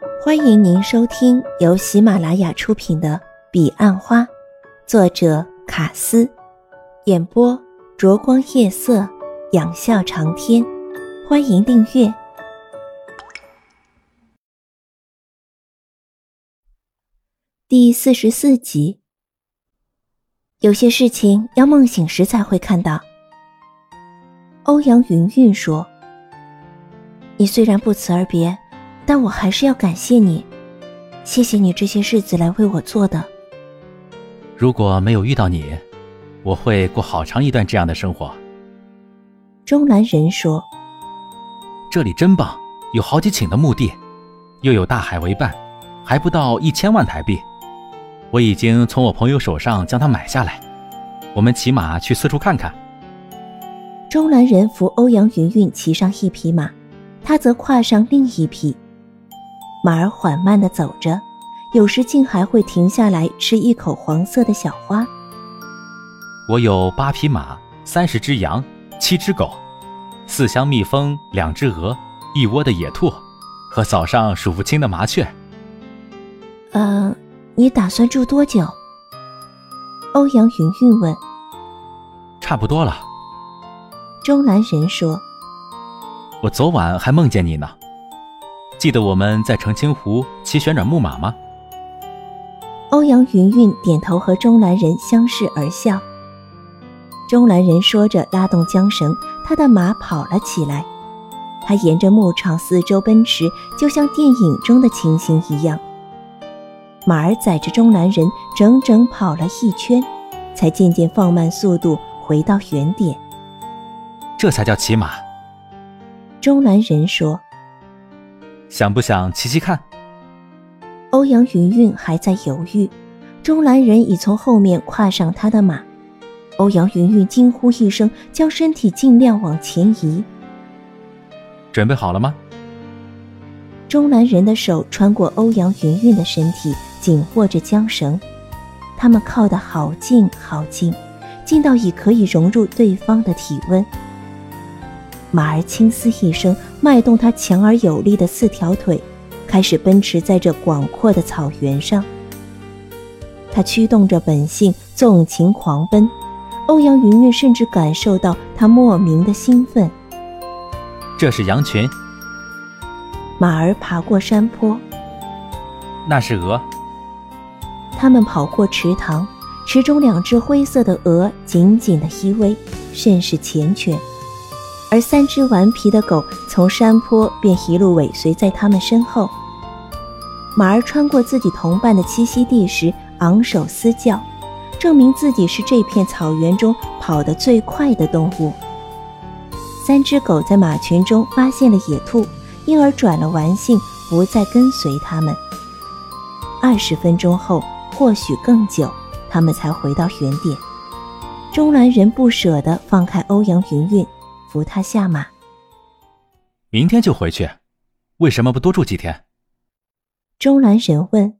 欢迎您收听由喜马拉雅出品的《彼岸花》，作者卡斯，演播灼光夜色，仰笑长天。欢迎订阅第四十四集。有些事情要梦醒时才会看到。欧阳云云说：“你虽然不辞而别。”但我还是要感谢你，谢谢你这些日子来为我做的。如果没有遇到你，我会过好长一段这样的生活。钟兰人说：“这里真棒，有好几顷的墓地，又有大海为伴，还不到一千万台币。我已经从我朋友手上将它买下来，我们骑马去四处看看。”钟兰人扶欧阳云云骑上一匹马，他则跨上另一匹。马儿缓慢地走着，有时竟还会停下来吃一口黄色的小花。我有八匹马，三十只羊，七只狗，四箱蜜蜂，两只鹅，一窝的野兔，和早上数不清的麻雀。呃，你打算住多久？欧阳云云问。差不多了。钟兰人说。我昨晚还梦见你呢。记得我们在澄清湖骑旋转木马吗？欧阳云云点头，和钟兰人相视而笑。钟兰人说着，拉动缰绳，他的马跑了起来。他沿着牧场四周奔驰，就像电影中的情形一样。马儿载着钟兰人整整跑了一圈，才渐渐放慢速度，回到原点。这才叫骑马。钟兰人说。想不想骑骑看？欧阳云云还在犹豫，钟兰人已从后面跨上他的马。欧阳云云惊呼一声，将身体尽量往前移。准备好了吗？钟兰人的手穿过欧阳云云的身体，紧握着缰绳。他们靠得好近好近，近到已可以融入对方的体温。马儿轻嘶一声，迈动它强而有力的四条腿，开始奔驰在这广阔的草原上。它驱动着本性，纵情狂奔。欧阳云云甚至感受到它莫名的兴奋。这是羊群。马儿爬过山坡。那是鹅。他们跑过池塘，池中两只灰色的鹅紧紧地依偎，甚是缱绻。而三只顽皮的狗从山坡便一路尾随在他们身后。马儿穿过自己同伴的栖息地时，昂首嘶叫，证明自己是这片草原中跑得最快的动物。三只狗在马群中发现了野兔，因而转了玩性，不再跟随他们。二十分钟后，或许更久，他们才回到原点。钟兰人不舍得放开欧阳云云。扶他下马。明天就回去，为什么不多住几天？钟兰人问。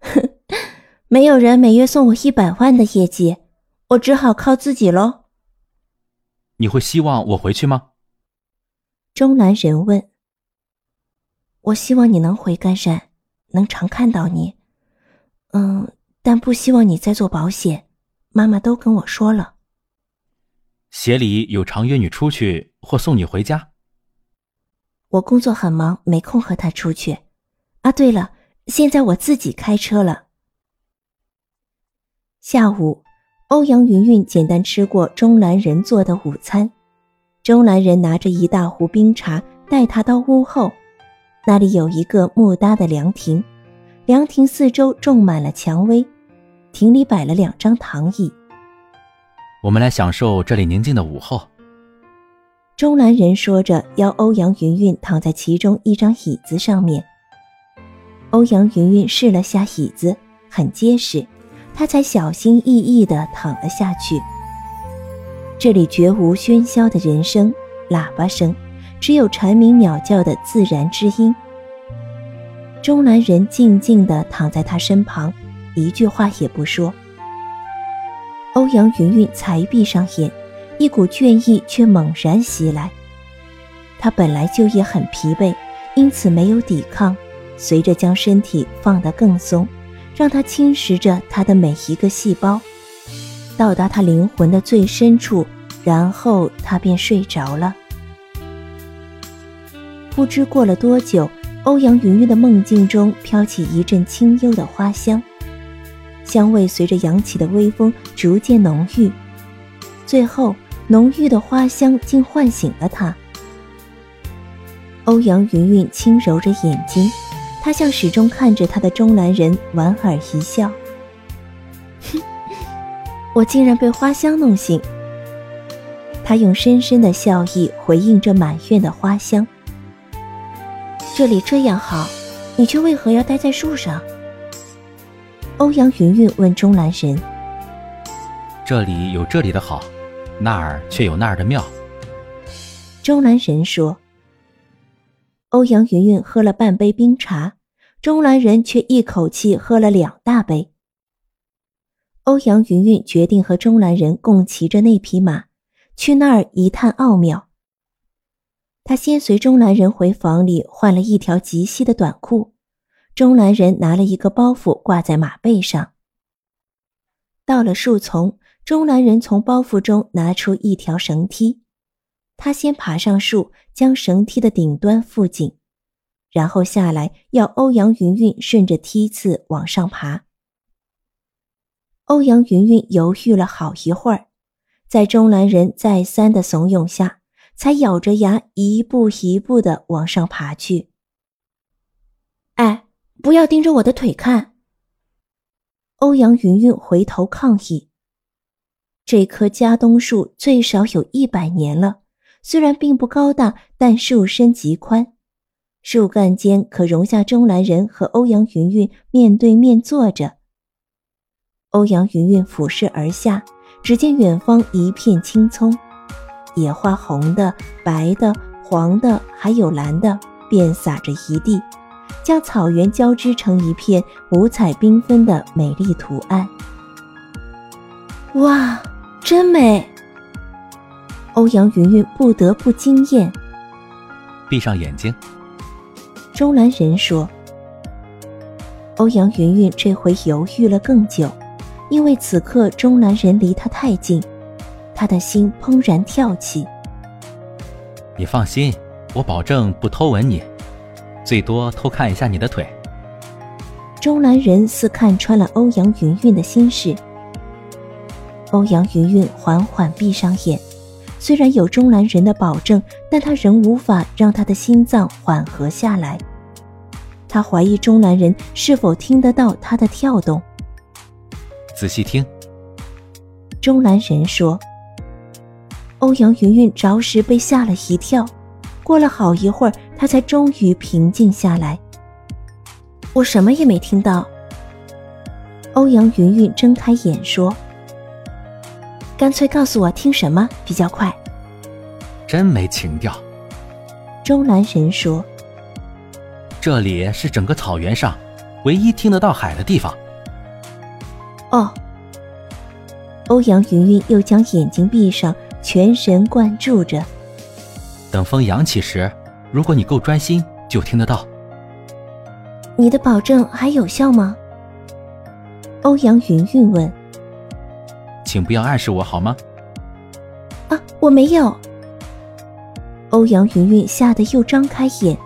哼，没有人每月送我一百万的业绩，我只好靠自己喽。你会希望我回去吗？钟兰人问。我希望你能回甘山，能常看到你。嗯，但不希望你再做保险。妈妈都跟我说了。协理有常约你出去或送你回家。我工作很忙，没空和他出去。啊，对了，现在我自己开车了。下午，欧阳云云简单吃过钟兰人做的午餐。钟兰人拿着一大壶冰茶，带他到屋后，那里有一个木搭的凉亭，凉亭四周种满了蔷薇，亭里摆了两张躺椅。我们来享受这里宁静的午后。钟兰人说着，邀欧阳云云躺在其中一张椅子上面。欧阳云云试了下椅子，很结实，她才小心翼翼地躺了下去。这里绝无喧嚣的人声、喇叭声，只有蝉鸣鸟叫的自然之音。钟兰人静静地躺在他身旁，一句话也不说。欧阳云云才闭上眼，一股倦意却猛然袭来。他本来就也很疲惫，因此没有抵抗，随着将身体放得更松，让它侵蚀着他的每一个细胞，到达他灵魂的最深处，然后他便睡着了。不知过了多久，欧阳云云的梦境中飘起一阵清幽的花香，香味随着扬起的微风逐渐浓郁，最后浓郁的花香竟唤醒了他。欧阳云云轻揉着眼睛，他向始终看着他的钟兰人莞尔一笑：“哼，我竟然被花香弄醒。”他用深深的笑意回应着满院的花香。这里这样好，你却为何要待在树上？欧阳云云问钟兰神：“这里有这里的好，那儿却有那儿的妙。”钟兰神说。欧阳云云喝了半杯冰茶，钟兰人却一口气喝了两大杯。欧阳云云决定和钟兰人共骑着那匹马，去那儿一探奥妙。他先随钟兰人回房里换了一条极细的短裤，中南人拿了一个包袱挂在马背上。到了树丛，中南人从包袱中拿出一条绳梯。他先爬上树，将绳梯的顶端附紧，然后下来，要欧阳云云顺着梯次往上爬。欧阳云云犹豫了好一会儿，在中南人再三的怂恿下，才咬着牙一步一步的往上爬去。哎，不要盯着我的腿看！欧阳云云回头抗议。这棵家冬树最少有一百年了。虽然并不高大，但树身极宽，树干间可容下钟兰人和欧阳云云面对面坐着。欧阳云云俯视而下，只见远方一片青葱，野花红的、白的、黄的，还有蓝的，遍洒着一地，将草原交织成一片五彩缤纷的美丽图案。哇，真美！欧阳云云不得不惊艳。闭上眼睛。钟兰人说。欧阳云云这回犹豫了更久，因为此刻钟兰人离他太近，他的心怦然跳起。你放心，我保证不偷吻你，最多偷看一下你的腿。钟兰人似看穿了欧阳云云的心事。欧阳云云缓缓闭上眼。虽然有钟兰人的保证，但他仍无法让他的心脏缓和下来。他怀疑钟兰人是否听得到他的跳动。仔细听，钟兰人说。欧阳云云着实被吓了一跳，过了好一会儿，他才终于平静下来。我什么也没听到。欧阳云云睁开眼说。干脆告诉我听什么比较快。真没情调。钟兰神说：“这里是整个草原上唯一听得到海的地方。”哦。欧阳云云又将眼睛闭上，全神贯注着。等风扬起时，如果你够专心，就听得到。你的保证还有效吗？欧阳云云问。请不要暗示我好吗？啊，我没有。欧阳云云吓得又张开眼，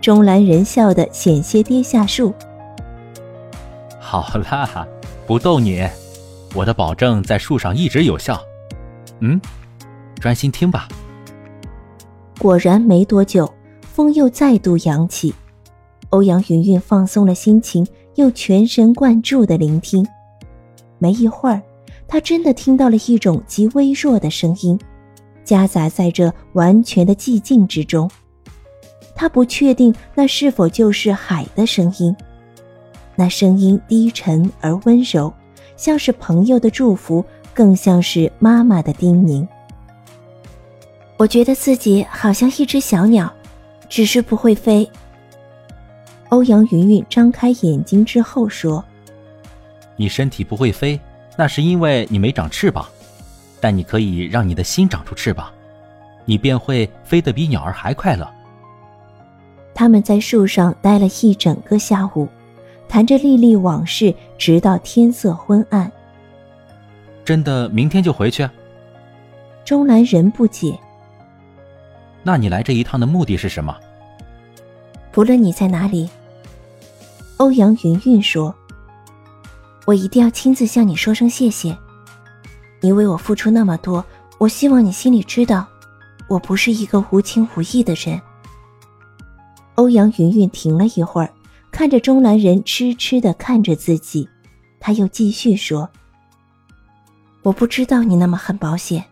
钟兰人笑得险些跌下树。好啦，不逗你，我的保证在树上一直有效。嗯，专心听吧。果然没多久，风又再度扬起，欧阳云云放松了心情，又全神贯注的聆听。没一会儿。他真的听到了一种极微弱的声音，夹杂在这完全的寂静之中。他不确定那是否就是海的声音，那声音低沉而温柔，像是朋友的祝福，更像是妈妈的叮咛。我觉得自己好像一只小鸟，只是不会飞。欧阳云云张开眼睛之后说：“你身体不会飞。”那是因为你没长翅膀，但你可以让你的心长出翅膀，你便会飞得比鸟儿还快乐。他们在树上待了一整个下午，谈着历历往事，直到天色昏暗。真的明天就回去？钟兰人不解。那你来这一趟的目的是什么？不论你在哪里，欧阳云云说：“我一定要亲自向你说声谢谢。你为我付出那么多，我希望你心里知道，我不是一个无情无义的人。”欧阳云云停了一会儿，看着钟兰人痴痴的看着自己，他又继续说：“我不知道你那么恨保险，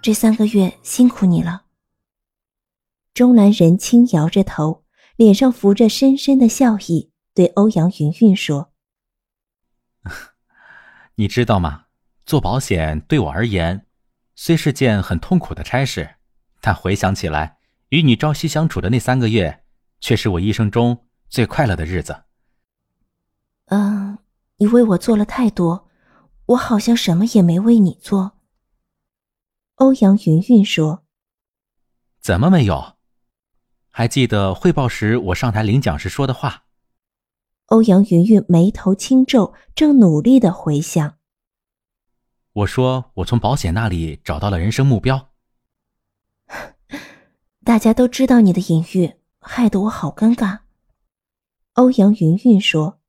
这三个月辛苦你了。”钟兰人轻摇着头，脸上浮着深深的笑意，对欧阳云云说：“你知道吗？做保险对我而言，虽是件很痛苦的差事，但回想起来，与你朝夕相处的那三个月，却是我一生中最快乐的日子。”嗯，你为我做了太多，我好像什么也没为你做。”欧阳云云说：“怎么没有？”还记得汇报时我上台领奖时说的话。欧阳云云眉头轻皱，正努力的回想。我说我从保险那里找到了人生目标。大家都知道你的隐喻，害得我好尴尬。欧阳云云说：“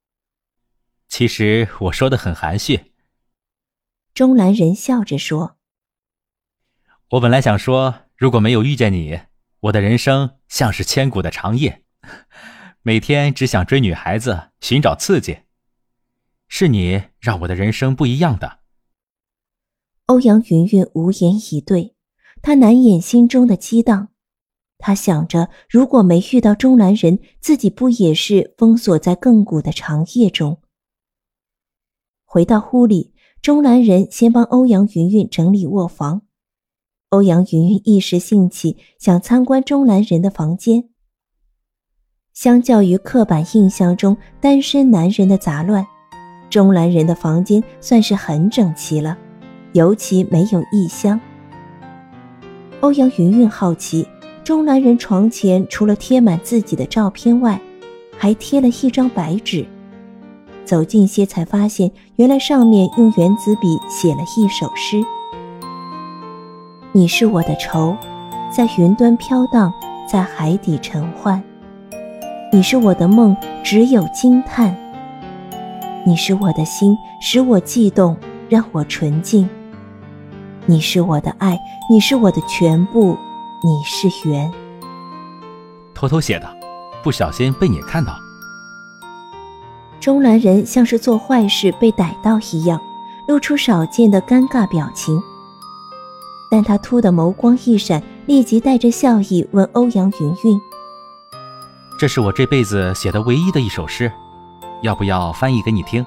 其实我说的很含蓄。”钟兰人笑着说：“我本来想说，如果没有遇见你。”我的人生像是千古的长夜，每天只想追女孩子，寻找刺激。是你让我的人生不一样的。欧阳云云无言以对，她难掩心中的激荡。她想着，如果没遇到钟兰人，自己不也是封锁在亘古的长夜中？回到屋里，钟兰人先帮欧阳云云整理卧房。欧阳云云一时兴起，想参观钟兰人的房间。相较于刻板印象中单身男人的杂乱，钟兰人的房间算是很整齐了，尤其没有异香。欧阳云云好奇，钟兰人床前除了贴满自己的照片外，还贴了一张白纸。走近些才发现，原来上面用圆子笔写了一首诗。你是我的愁，在云端飘荡，在海底沉幻；你是我的梦，只有惊叹；你是我的心，使我悸动，让我纯净；你是我的爱，你是我的全部，你是缘。偷偷写的，不小心被你看到。钟兰人像是做坏事被逮到一样，露出少见的尴尬表情。但他突的眸光一闪，立即带着笑意问欧阳云云：“这是我这辈子写的唯一的一首诗，要不要翻译给你听？”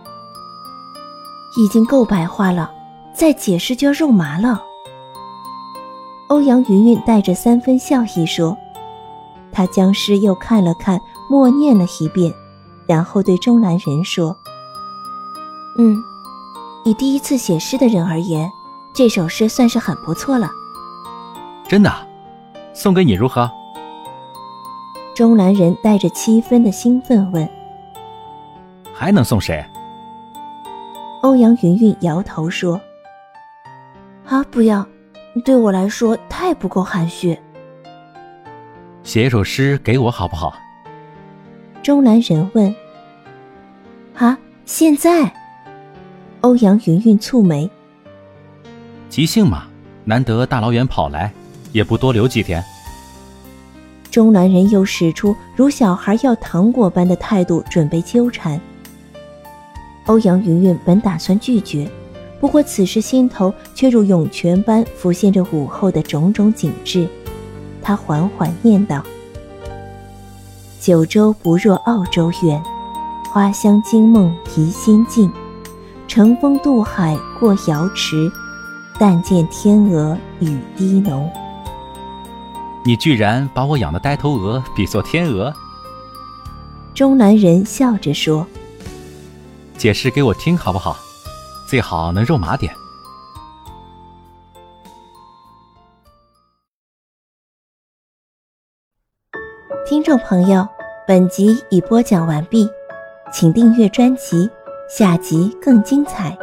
已经够白话了，再解释就要肉麻了。欧阳云云带着三分笑意说：“他将诗又看了看，默念了一遍，然后对钟兰人说：‘嗯，以第一次写诗的人而言。’”这首诗算是很不错了，真的，送给你如何？钟南人带着七分的兴奋问：“还能送谁？”欧阳云云摇头说：“啊，不要，对我来说太不够含蓄。”写一首诗给我好不好？钟南人问：“啊，现在？”欧阳云云蹙眉。即兴嘛，难得大老远跑来，也不多留几天。中南人又使出如小孩要糖果般的态度，准备纠缠。欧阳云云本打算拒绝，不过此时心头却如涌泉般浮现着午后的种种景致。他缓缓念道：“九州不若澳洲远，花香惊梦怡心境。乘风渡海过瑶池。”但见天鹅雨滴浓。你居然把我养的呆头鹅比作天鹅？中南人笑着说：“解释给我听好不好？最好能肉麻点。”听听众朋友，本集已播讲完毕，请订阅专辑，下集更精彩。